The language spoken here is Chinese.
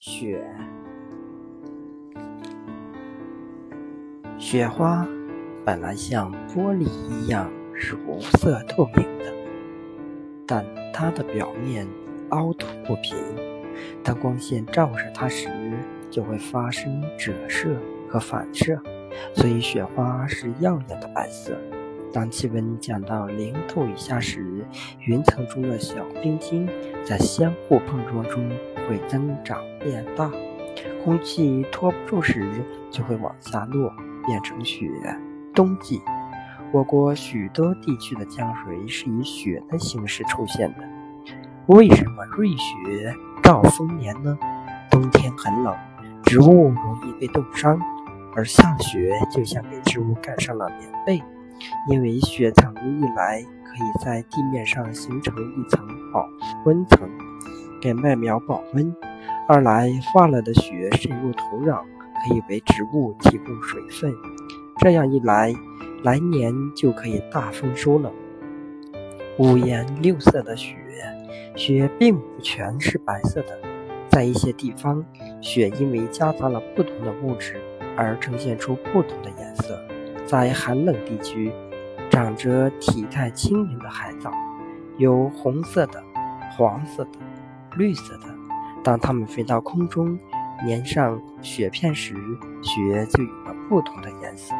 雪，雪花本来像玻璃一样是无色透明的，但它的表面凹凸不平，当光线照射它时，就会发生折射和反射，所以雪花是耀眼的白色。当气温降到零度以下时，云层中的小冰晶在相互碰撞中会增长变大，空气托不住时就会往下落，变成雪。冬季，我国许多地区的降水是以雪的形式出现的。为什么瑞雪兆丰年呢？冬天很冷，植物容易被冻伤，而下雪就像给植物盖上了棉被。因为雪层一来可以在地面上形成一层保温层，给麦苗保温；二来化了的雪渗入土壤，可以为植物提供水分。这样一来，来年就可以大丰收了。五颜六色的雪，雪并不全是白色的，在一些地方，雪因为夹杂了不同的物质而呈现出不同的颜色。在寒冷地区，长着体态轻盈的海藻，有红色的、黄色的、绿色的。当它们飞到空中，粘上雪片时，雪就有了不同的颜色。